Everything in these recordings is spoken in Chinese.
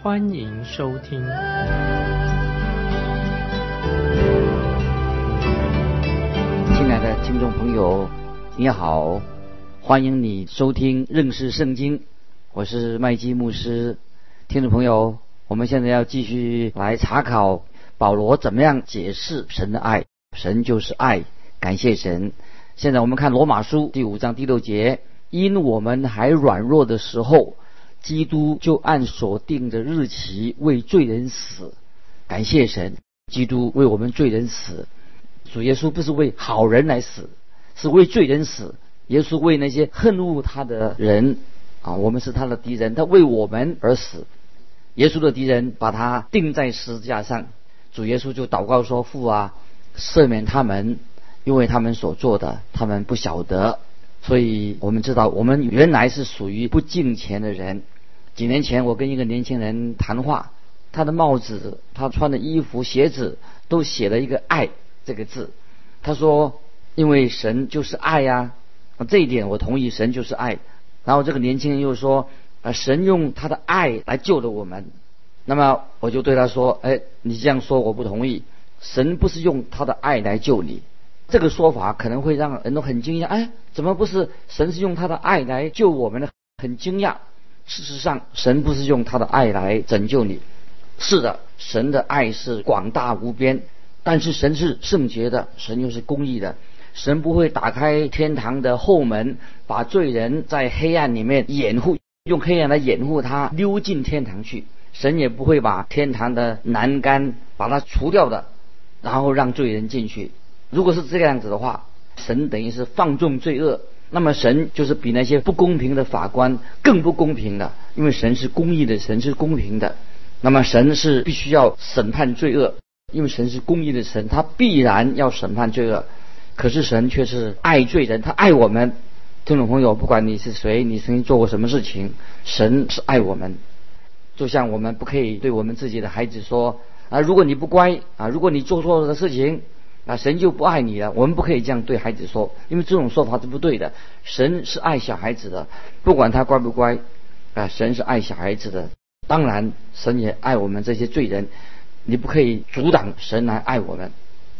欢迎收听。亲爱的听众朋友，你好，欢迎你收听认识圣经，我是麦基牧师。听众朋友，我们现在要继续来查考保罗怎么样解释神的爱，神就是爱。感谢神。现在我们看罗马书第五章第六节：因我们还软弱的时候，基督就按所定的日期为罪人死。感谢神，基督为我们罪人死。主耶稣不是为好人来死，是为罪人死。耶稣为那些恨恶他的人啊，我们是他的敌人，他为我们而死。耶稣的敌人把他钉在十字架上，主耶稣就祷告说：“父啊，赦免他们。”因为他们所做的，他们不晓得，所以我们知道，我们原来是属于不敬虔的人。几年前，我跟一个年轻人谈话，他的帽子、他穿的衣服、鞋子都写了一个“爱”这个字。他说：“因为神就是爱呀。”这一点我同意，神就是爱。然后这个年轻人又说：“啊，神用他的爱来救了我们。”那么我就对他说：“哎，你这样说我不同意。神不是用他的爱来救你。”这个说法可能会让人都很惊讶，哎，怎么不是神是用他的爱来救我们呢？很惊讶。事实上，神不是用他的爱来拯救你。是的，神的爱是广大无边，但是神是圣洁的，神又是公义的。神不会打开天堂的后门，把罪人在黑暗里面掩护，用黑暗来掩护他溜进天堂去。神也不会把天堂的栏杆把它除掉的，然后让罪人进去。如果是这个样子的话，神等于是放纵罪恶，那么神就是比那些不公平的法官更不公平的，因为神是公义的，神是公平的，那么神是必须要审判罪恶，因为神是公义的神，他必然要审判罪恶。可是神却是爱罪人，他爱我们。听众朋友，不管你是谁，你曾经做过什么事情，神是爱我们。就像我们不可以对我们自己的孩子说啊，如果你不乖啊，如果你做错了的事情。啊，神就不爱你了。我们不可以这样对孩子说，因为这种说法是不对的。神是爱小孩子的，不管他乖不乖，啊，神是爱小孩子的。当然，神也爱我们这些罪人。你不可以阻挡神来爱我们。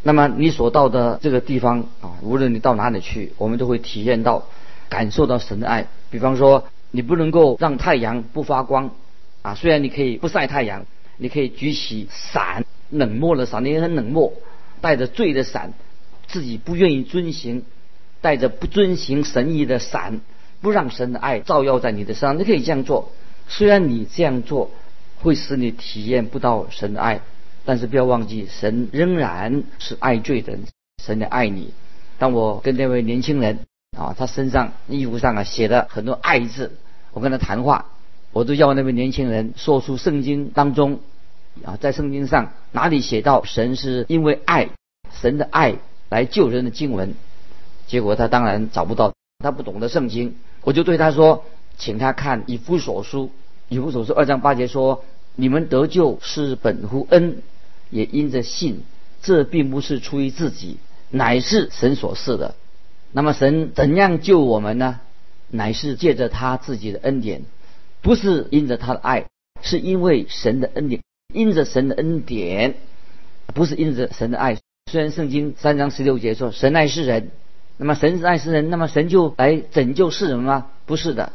那么你所到的这个地方啊，无论你到哪里去，我们都会体验到、感受到神的爱。比方说，你不能够让太阳不发光啊，虽然你可以不晒太阳，你可以举起伞，冷漠的伞，你也很冷漠。带着罪的伞，自己不愿意遵行，带着不遵行神意的伞，不让神的爱照耀在你的身上。你可以这样做，虽然你这样做会使你体验不到神的爱，但是不要忘记，神仍然是爱罪的，神的爱你。当我跟那位年轻人啊，他身上衣服上啊写的很多爱字，我跟他谈话，我都要那位年轻人说出圣经当中。啊，在圣经上哪里写到神是因为爱，神的爱来救人的经文？结果他当然找不到，他不懂得圣经。我就对他说，请他看以弗所书，以弗所书二章八节说：“你们得救是本乎恩，也因着信。这并不是出于自己，乃是神所赐的。那么神怎样救我们呢？乃是借着他自己的恩典，不是因着他的爱，是因为神的恩典。”因着神的恩典，不是因着神的爱。虽然圣经三章十六节说神爱世人，那么神是爱世人，那么神就来拯救世人吗？不是的，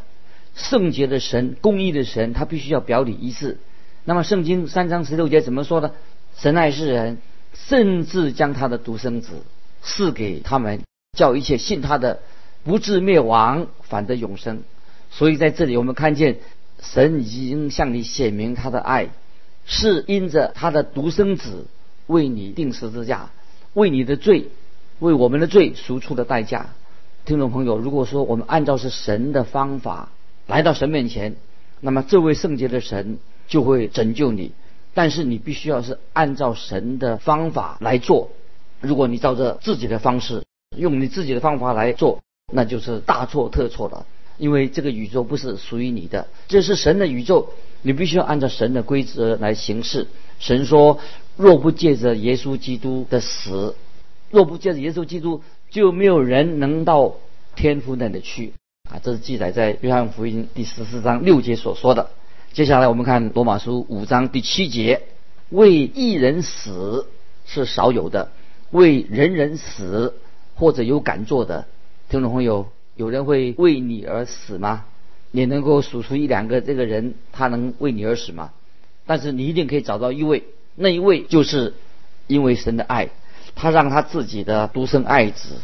圣洁的神、公义的神，他必须要表里一致。那么圣经三章十六节怎么说呢？神爱世人，甚至将他的独生子赐给他们，叫一切信他的不至灭亡，反得永生。所以在这里我们看见神已经向你显明他的爱。是因着他的独生子为你定十字架，为你的罪，为我们的罪赎出的代价。听众朋友，如果说我们按照是神的方法来到神面前，那么这位圣洁的神就会拯救你。但是你必须要是按照神的方法来做。如果你照着自己的方式，用你自己的方法来做，那就是大错特错了。因为这个宇宙不是属于你的，这是神的宇宙，你必须要按照神的规则来行事。神说：“若不借着耶稣基督的死，若不借着耶稣基督，就没有人能到天父那里去。”啊，这是记载在约翰福音第十四章六节所说的。接下来我们看罗马书五章第七节：“为一人死是少有的，为人人死或者有敢做的。”听众朋友。有人会为你而死吗？你能够数出一两个这个人，他能为你而死吗？但是你一定可以找到一位，那一位就是因为神的爱，他让他自己的独生爱子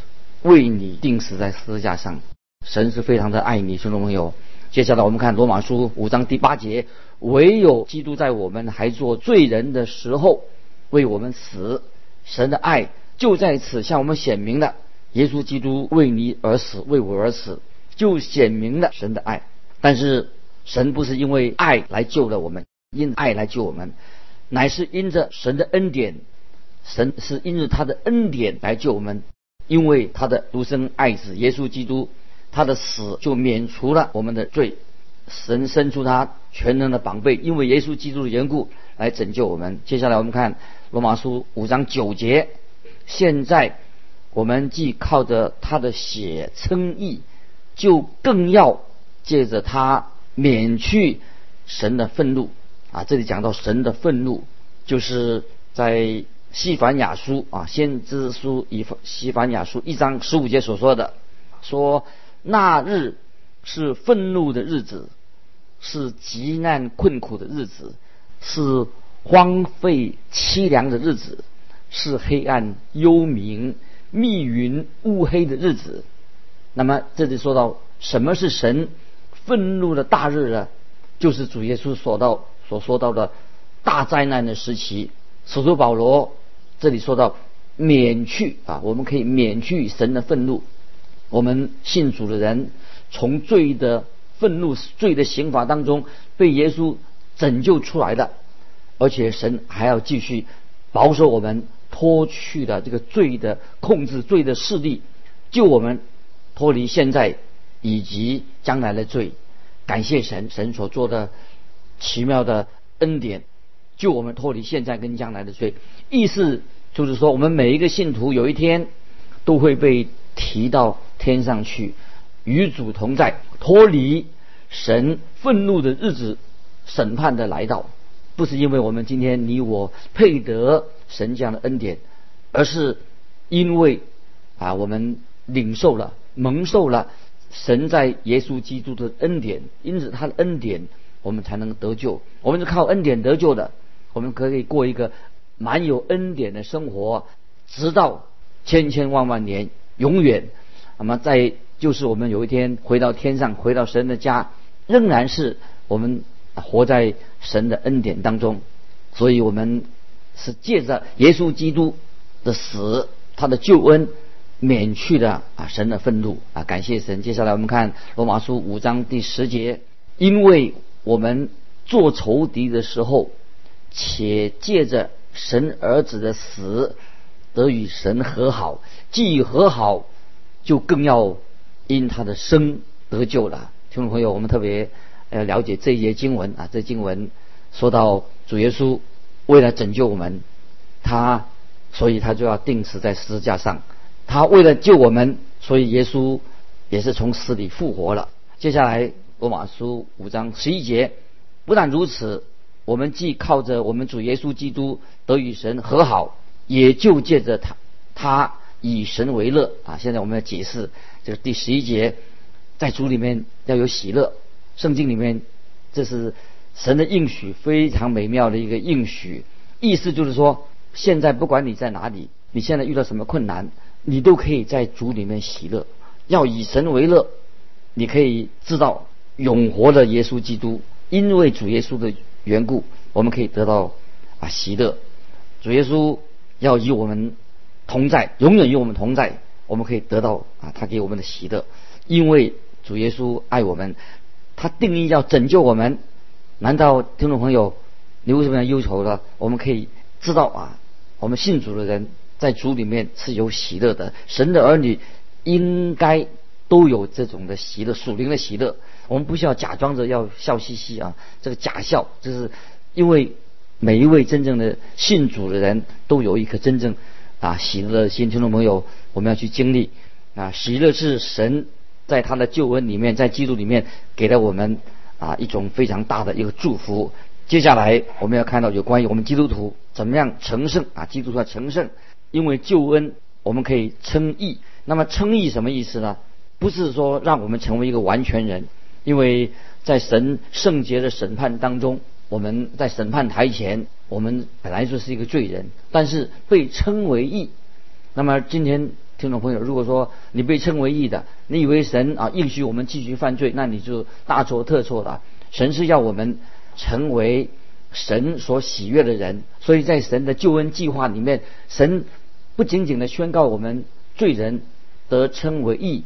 为你钉死在十字架上。神是非常的爱你，听众朋友。接下来我们看罗马书五章第八节：唯有基督在我们还做罪人的时候为我们死，神的爱就在此向我们显明了。耶稣基督为你而死，为我而死，就显明了神的爱。但是神不是因为爱来救了我们，因爱来救我们，乃是因着神的恩典。神是因着他的恩典来救我们，因为他的独生爱子耶稣基督，他的死就免除了我们的罪。神伸出他全能的宝贝，因为耶稣基督的缘故来拯救我们。接下来我们看罗马书五章九节，现在。我们既靠着他的血称义，就更要借着他免去神的愤怒啊！这里讲到神的愤怒，就是在西凡雅书啊，先知书以西凡雅书一章十五节所说的，说那日是愤怒的日子，是极难困苦的日子，是荒废凄凉的日子，是黑暗幽冥。密云乌黑的日子，那么这里说到什么是神愤怒的大日呢？就是主耶稣所到所说到的大灾难的时期。使徒保罗这里说到免去啊，我们可以免去神的愤怒。我们信主的人从罪的愤怒、罪的刑罚当中被耶稣拯救出来的，而且神还要继续保守我们。脱去的这个罪的控制，罪的势力，救我们脱离现在以及将来的罪。感谢神，神所做的奇妙的恩典，救我们脱离现在跟将来的罪。意思就是说，我们每一个信徒有一天都会被提到天上去，与主同在，脱离神愤怒的日子，审判的来到。不是因为我们今天你我配得神这样的恩典，而是因为啊我们领受了蒙受了神在耶稣基督的恩典，因此他的恩典我们才能得救。我们是靠恩典得救的，我们可以过一个蛮有恩典的生活，直到千千万万年永远。那么在就是我们有一天回到天上，回到神的家，仍然是我们。活在神的恩典当中，所以我们是借着耶稣基督的死，他的救恩，免去了啊神的愤怒啊，感谢神。接下来我们看罗马书五章第十节，因为我们做仇敌的时候，且借着神儿子的死得与神和好，既和好，就更要因他的生得救了。听众朋友，我们特别。要了解这一节经文啊，这经文说到主耶稣为了拯救我们，他所以他就要钉死在十字架上。他为了救我们，所以耶稣也是从死里复活了。接下来罗马书五章十一节，不但如此，我们既靠着我们主耶稣基督得与神和好，也就借着他，他以神为乐啊。现在我们要解释这个第十一节，在主里面要有喜乐。圣经里面，这是神的应许，非常美妙的一个应许。意思就是说，现在不管你在哪里，你现在遇到什么困难，你都可以在主里面喜乐，要以神为乐。你可以知道永活的耶稣基督，因为主耶稣的缘故，我们可以得到啊喜乐。主耶稣要与我们同在，永远与我们同在，我们可以得到啊他给我们的喜乐，因为主耶稣爱我们。他定义要拯救我们，难道听众朋友，你为什么要忧愁呢？我们可以知道啊，我们信主的人在主里面是有喜乐的。神的儿女应该都有这种的喜乐，属灵的喜乐。我们不需要假装着要笑嘻嘻啊，这个假笑，就是因为每一位真正的信主的人都有一颗真正啊喜乐的心。听众朋友，我们要去经历啊，喜乐是神在他的救恩里面，在基督里面给了我们啊一种非常大的一个祝福。接下来我们要看到有关于我们基督徒怎么样成圣啊，基督徒要成圣，因为救恩我们可以称义。那么称义什么意思呢？不是说让我们成为一个完全人。因为在神圣洁的审判当中，我们在审判台前，我们本来就是一个罪人，但是被称为义。那么今天听众朋友，如果说你被称为义的，你以为神啊允许我们继续犯罪，那你就大错特错了。神是要我们成为神所喜悦的人，所以在神的救恩计划里面，神不仅仅的宣告我们罪人得称为义，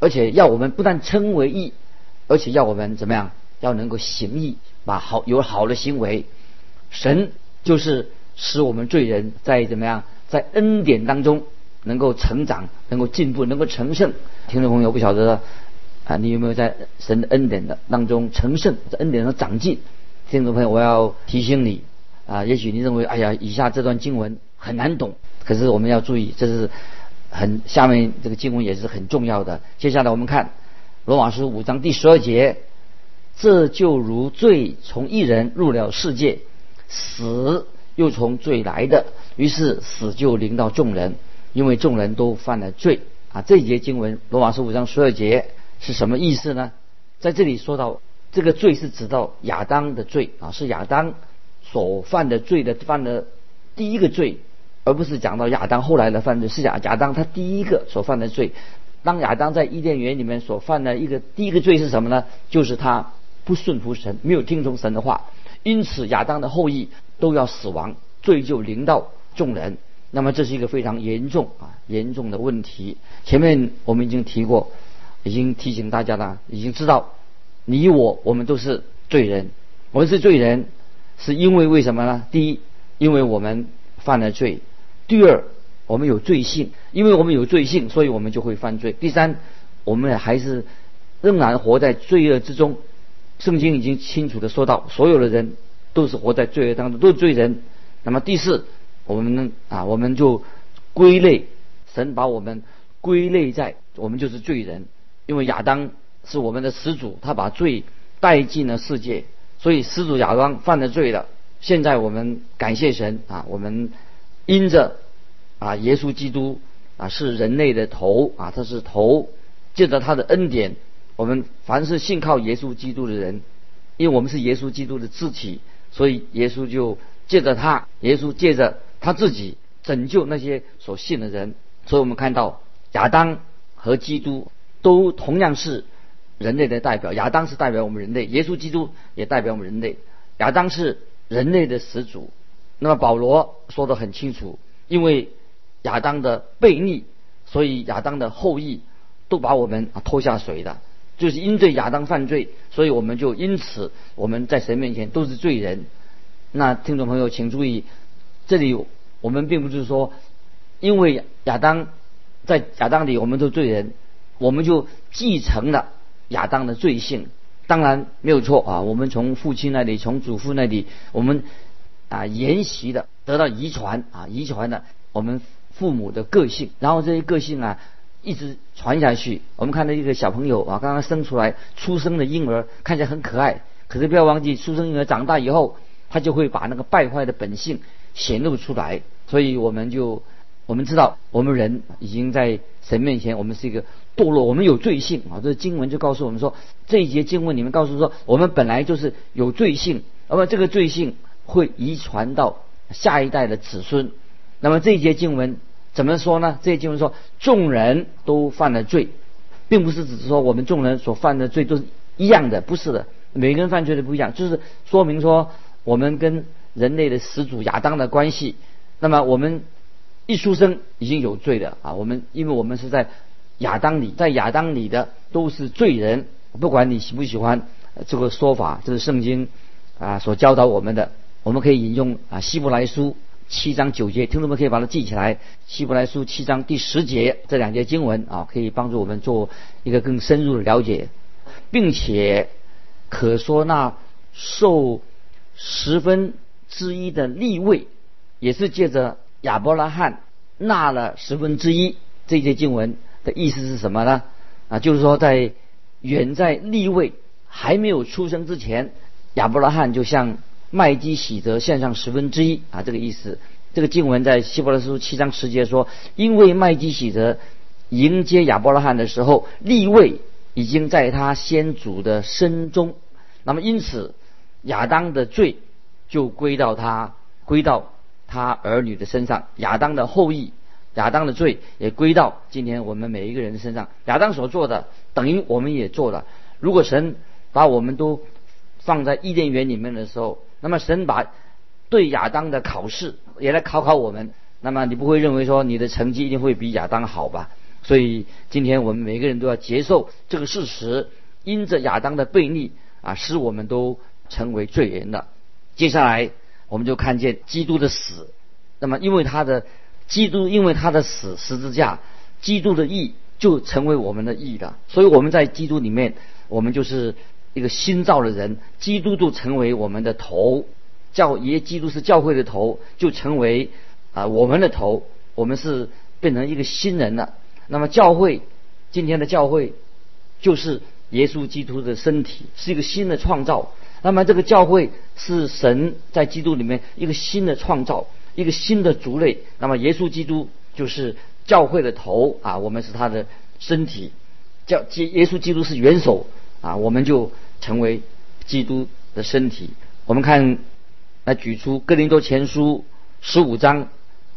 而且要我们不但称为义。而且要我们怎么样？要能够行义，把好有好的行为。神就是使我们罪人在怎么样，在恩典当中能够成长，能够进步，能够成圣。听众朋友不晓得啊，你有没有在神的恩典的当中成圣，在恩典上长进？听众朋友，我要提醒你啊，也许你认为，哎呀，以下这段经文很难懂，可是我们要注意，这是很下面这个经文也是很重要的。接下来我们看。罗马书五章第十二节，这就如罪从一人入了世界，死又从罪来的，于是死就临到众人，因为众人都犯了罪啊。这一节经文，罗马书五章十二节是什么意思呢？在这里说到这个罪是指到亚当的罪啊，是亚当所犯的罪的犯的第一个罪，而不是讲到亚当后来的犯罪，是亚亚当他第一个所犯的罪。当亚当在伊甸园里面所犯的一个第一个罪是什么呢？就是他不顺服神，没有听从神的话，因此亚当的后裔都要死亡，罪就临到众人。那么这是一个非常严重啊严重的问题。前面我们已经提过，已经提醒大家了，已经知道你我我们都是罪人，我们是罪人，是因为为什么呢？第一，因为我们犯了罪；第二。我们有罪性，因为我们有罪性，所以我们就会犯罪。第三，我们还是仍然活在罪恶之中。圣经已经清楚的说到，所有的人都是活在罪恶当中，都是罪人。那么第四，我们啊，我们就归类，神把我们归类在我们就是罪人，因为亚当是我们的始祖，他把罪带进了世界，所以始祖亚当犯了罪了。现在我们感谢神啊，我们因着。啊，耶稣基督啊是人类的头啊，他是头，借着他的恩典，我们凡是信靠耶稣基督的人，因为我们是耶稣基督的肢体，所以耶稣就借着他，耶稣借着他自己拯救那些所信的人。所以我们看到亚当和基督都同样是人类的代表，亚当是代表我们人类，耶稣基督也代表我们人类。亚当是人类的始祖，那么保罗说的很清楚，因为。亚当的悖逆，所以亚当的后裔都把我们啊拖下水的，就是因罪亚当犯罪，所以我们就因此我们在神面前都是罪人。那听众朋友请注意，这里我们并不是说，因为亚当在亚当里我们都罪人，我们就继承了亚当的罪性。当然没有错啊，我们从父亲那里，从祖父那里，我们啊沿袭的得到遗传啊遗传的我们。父母的个性，然后这些个性啊，一直传下去。我们看到一个小朋友啊，刚刚生出来出生的婴儿看起来很可爱，可是不要忘记，出生婴儿长大以后，他就会把那个败坏的本性显露出来。所以我们就我们知道，我们人已经在神面前，我们是一个堕落，我们有罪性啊。这经文就告诉我们说，这一节经文里面告诉说，我们本来就是有罪性，那么这个罪性会遗传到下一代的子孙。那么这一节经文怎么说呢？这一节经文说，众人都犯了罪，并不是只是说我们众人所犯的罪都是一样的，不是的，每个人犯罪都不一样，就是说明说我们跟人类的始祖亚当的关系。那么我们一出生已经有罪的啊，我们因为我们是在亚当里，在亚当里的都是罪人，不管你喜不喜欢这个说法，这是圣经啊所教导我们的。我们可以引用啊希伯来书七章九节，听众们可以把它记起来。希伯来书七章第十节这两节经文啊，可以帮助我们做一个更深入的了解，并且可说那受十分之一的立位，也是借着亚伯拉罕纳了十分之一。这节经文的意思是什么呢？啊，就是说在远在立位还没有出生之前，亚伯拉罕就向麦基喜德献上十分之一啊，这个意思。这个经文在希伯来书七章十节说，因为麦基喜德迎接亚伯拉罕的时候，立位已经在他先祖的身中，那么因此亚当的罪就归到他归到他儿女的身上，亚当的后裔。亚当的罪也归到今天我们每一个人身上。亚当所做的，等于我们也做了。如果神把我们都放在伊甸园里面的时候，那么神把对亚当的考试也来考考我们。那么你不会认为说你的成绩一定会比亚当好吧？所以今天我们每个人都要接受这个事实：因着亚当的悖逆啊，使我们都成为罪人了。接下来我们就看见基督的死。那么因为他的。基督因为他的死十字架，基督的义就成为我们的义了。所以我们在基督里面，我们就是一个新造的人。基督就成为我们的头，教耶基督是教会的头，就成为啊我们的头。我们是变成一个新人了。那么教会今天的教会就是耶稣基督的身体，是一个新的创造。那么这个教会是神在基督里面一个新的创造。一个新的族类，那么耶稣基督就是教会的头啊，我们是他的身体，教基耶稣基督是元首啊，我们就成为基督的身体。我们看来举出哥林多前书十五章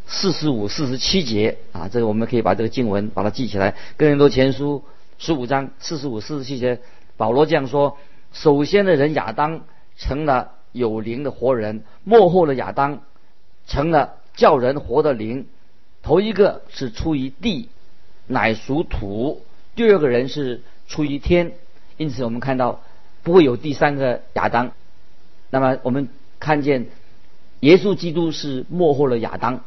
四十五、四十七节啊，这个我们可以把这个经文把它记起来。哥林多前书十五章四十五、四十七节，保罗这样说：首先的人亚当成了有灵的活人，幕后的亚当。成了叫人活的灵，头一个是出于地，乃属土；第二个人是出于天。因此，我们看到不会有第三个亚当。那么，我们看见耶稣基督是幕后的亚当。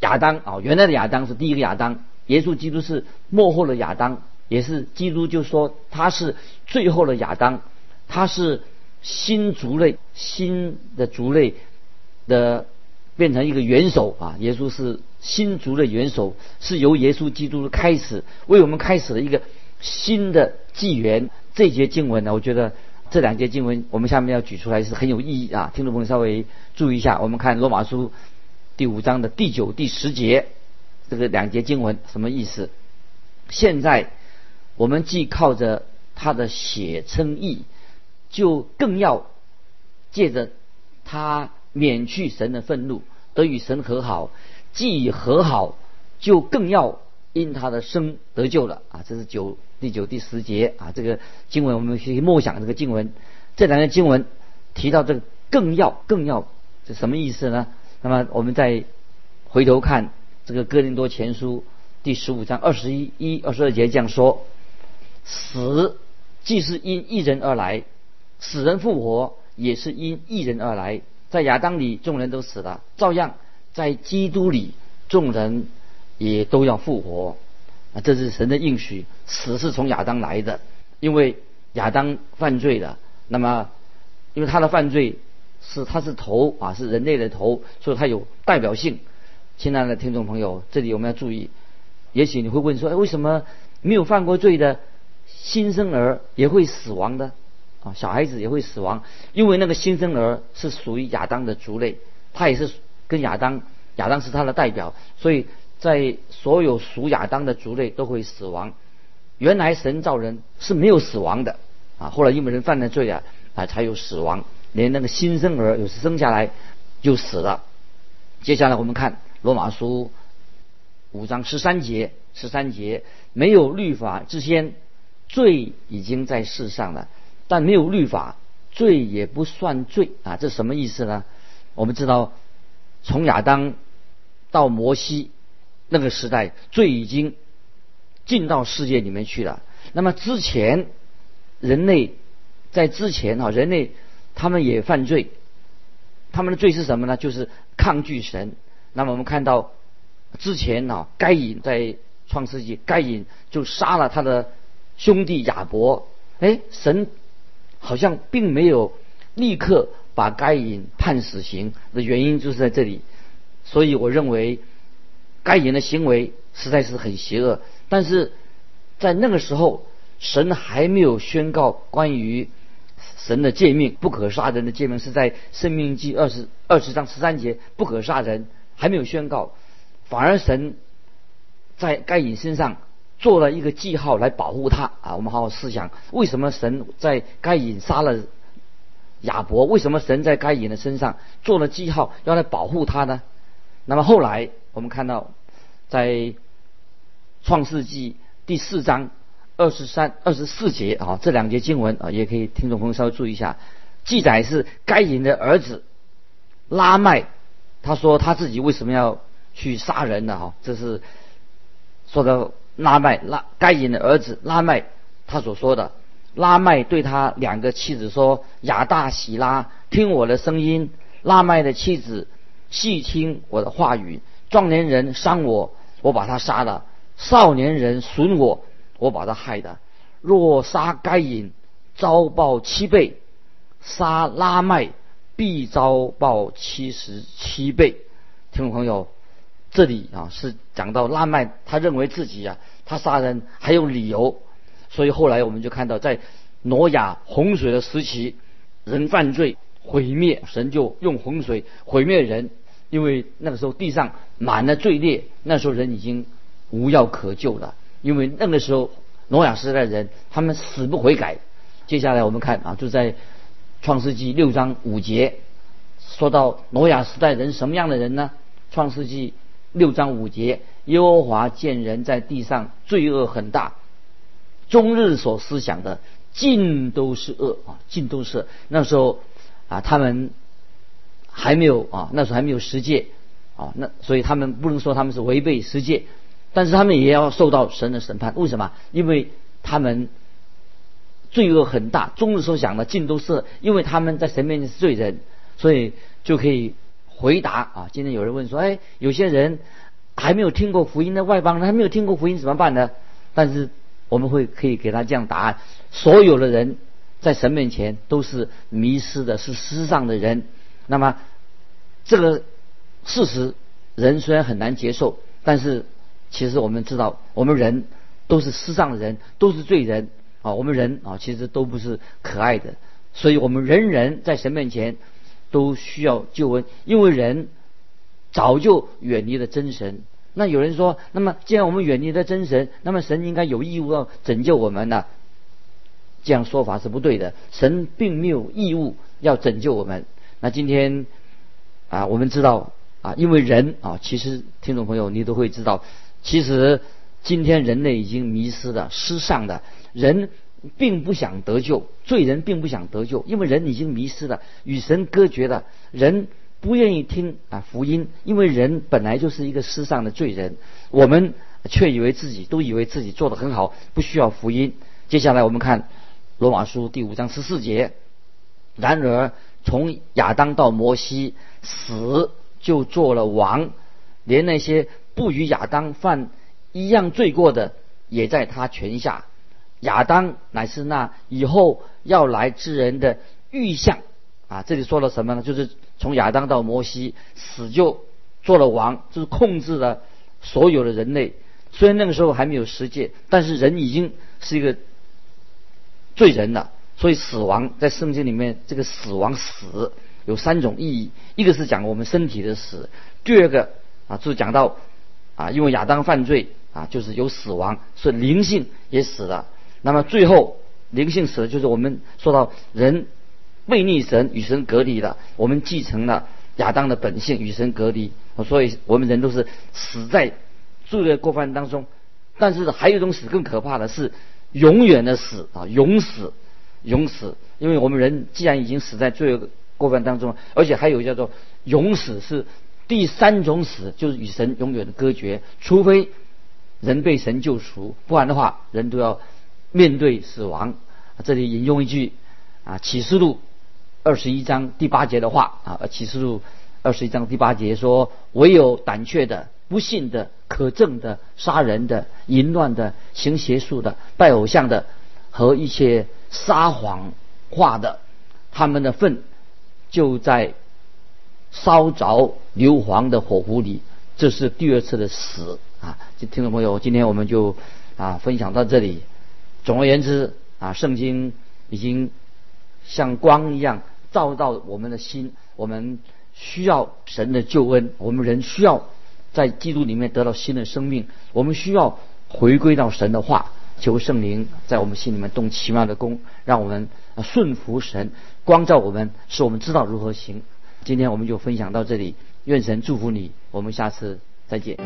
亚当啊，原来的亚当是第一个亚当，耶稣基督是幕后的亚当，也是基督就说他是最后的亚当，他是新族类、新的族类的。变成一个元首啊！耶稣是新族的元首，是由耶稣基督开始为我们开始了一个新的纪元。这节经文呢，我觉得这两节经文我们下面要举出来是很有意义啊！听众朋友稍微注意一下，我们看罗马书第五章的第九、第十节，这个两节经文什么意思？现在我们既靠着他的血称义，就更要借着他。免去神的愤怒，得与神和好，既和好，就更要因他的生得救了啊！这是九第九第十节啊，这个经文我们去默想这个经文。这两个经文提到这个更要更要，这什么意思呢？那么我们再回头看这个哥林多前书第十五章二十一一二十二节这样说：死既是因一人而来，死人复活也是因一人而来。在亚当里，众人都死了；照样在基督里，众人也都要复活。啊，这是神的应许。死是从亚当来的，因为亚当犯罪了。那么，因为他的犯罪是他是头啊，是人类的头，所以他有代表性。亲爱的听众朋友，这里我们要注意。也许你会问说：，哎，为什么没有犯过罪的新生儿也会死亡的？啊，小孩子也会死亡，因为那个新生儿是属于亚当的族类，他也是跟亚当，亚当是他的代表，所以在所有属亚当的族类都会死亡。原来神造人是没有死亡的，啊，后来因为人犯了罪啊，啊才有死亡，连那个新生儿有时生下来就死了。接下来我们看罗马书五章十三节，十三节没有律法之先，罪已经在世上了。但没有律法，罪也不算罪啊！这什么意思呢？我们知道，从亚当到摩西那个时代，罪已经进到世界里面去了。那么之前，人类在之前啊，人类他们也犯罪，他们的罪是什么呢？就是抗拒神。那么我们看到之前呢，该隐在创世纪，该隐就杀了他的兄弟亚伯。哎，神好像并没有立刻把该隐判死刑的原因就是在这里。所以我认为该隐的行为实在是很邪恶。但是在那个时候，神还没有宣告关于。神的诫命不可杀人的诫命是在《生命记》二十二十章十三节，不可杀人还没有宣告，反而神在该隐身上做了一个记号来保护他啊！我们好好思想，为什么神在该隐杀了亚伯？为什么神在该隐的身上做了记号，要来保护他呢？那么后来我们看到，在创世纪第四章。二十三、二十四节啊，这两节经文啊，也可以听众朋友稍微注意一下。记载是该隐的儿子拉麦，他说他自己为什么要去杀人呢？哈，这是说的拉麦拉该隐的儿子拉麦他所说的。拉麦对他两个妻子说：“亚大喜拉，听我的声音。”拉麦的妻子细听我的话语。壮年人伤我，我把他杀了；少年人损我。我把他害的，若杀该隐，遭报七倍；杀拉麦，必遭报七十七倍。听众朋友，这里啊是讲到拉麦，他认为自己啊，他杀人还有理由，所以后来我们就看到，在挪亚洪水的时期，人犯罪毁灭，神就用洪水毁灭人，因为那个时候地上满了罪孽，那时候人已经无药可救了。因为那个时候，挪亚时代的人，他们死不悔改。接下来我们看啊，就在创世纪六章五节，说到挪亚时代人什么样的人呢？创世纪六章五节，耶和华见人在地上罪恶很大，终日所思想的尽都是恶啊，尽都是。那时候啊，他们还没有啊，那时候还没有十诫啊，那所以他们不能说他们是违背十诫。但是他们也要受到神的审判，为什么？因为他们罪恶很大，终日所想的尽都是，因为他们在神面前是罪人，所以就可以回答啊。今天有人问说：“哎，有些人还没有听过福音的外邦人，还没有听过福音怎么办呢？”但是我们会可以给他这样答案：所有的人在神面前都是迷失的，是世上的人。那么这个事实，人虽然很难接受，但是。其实我们知道，我们人都是世上的人，都是罪人啊。我们人啊，其实都不是可爱的，所以我们人人在神面前都需要救恩，因为人早就远离了真神。那有人说，那么既然我们远离了真神，那么神应该有义务要拯救我们呢？这样说法是不对的，神并没有义务要拯救我们。那今天啊，我们知道啊，因为人啊，其实听众朋友你都会知道。其实，今天人类已经迷失了，失丧的人并不想得救，罪人并不想得救，因为人已经迷失了，与神隔绝了。人不愿意听啊福音，因为人本来就是一个失丧的罪人。我们却以为自己都以为自己做得很好，不需要福音。接下来我们看罗马书第五章十四节。然而，从亚当到摩西，死就做了王，连那些。不与亚当犯一样罪过的，也在他权下。亚当乃是那以后要来之人的预象啊！这里说了什么呢？就是从亚当到摩西死就做了王，就是控制了所有的人类。虽然那个时候还没有十诫，但是人已经是一个罪人了。所以死亡在圣经里面，这个死亡死有三种意义：一个是讲我们身体的死；第二个啊，就是讲到。啊，因为亚当犯罪啊，就是有死亡，所以灵性也死了。那么最后灵性死了，就是我们说到人背逆神，与神隔离了。我们继承了亚当的本性，与神隔离。所以我们人都是死在罪恶过犯当中。但是还有一种死更可怕的是永远的死啊，永死，永死。因为我们人既然已经死在罪恶过犯当中，而且还有叫做永死是。第三种死就是与神永远的隔绝，除非人被神救赎，不然的话，人都要面对死亡。这里引用一句啊，《启示录》二十一章第八节的话啊，启示录二十一章第八节说：“唯有胆怯的、不信的、可憎的、杀人的、淫乱的、行邪术的、拜偶像的和一些撒谎话的，他们的粪就在烧着硫磺的火湖里。”这是第二次的死啊！听众朋友，今天我们就啊分享到这里。总而言之啊，圣经已经像光一样照到我们的心。我们需要神的救恩，我们人需要在基督里面得到新的生命。我们需要回归到神的话，求圣灵在我们心里面动奇妙的功，让我们顺服神，光照我们，使我们知道如何行。今天我们就分享到这里。愿神祝福你，我们下次再见。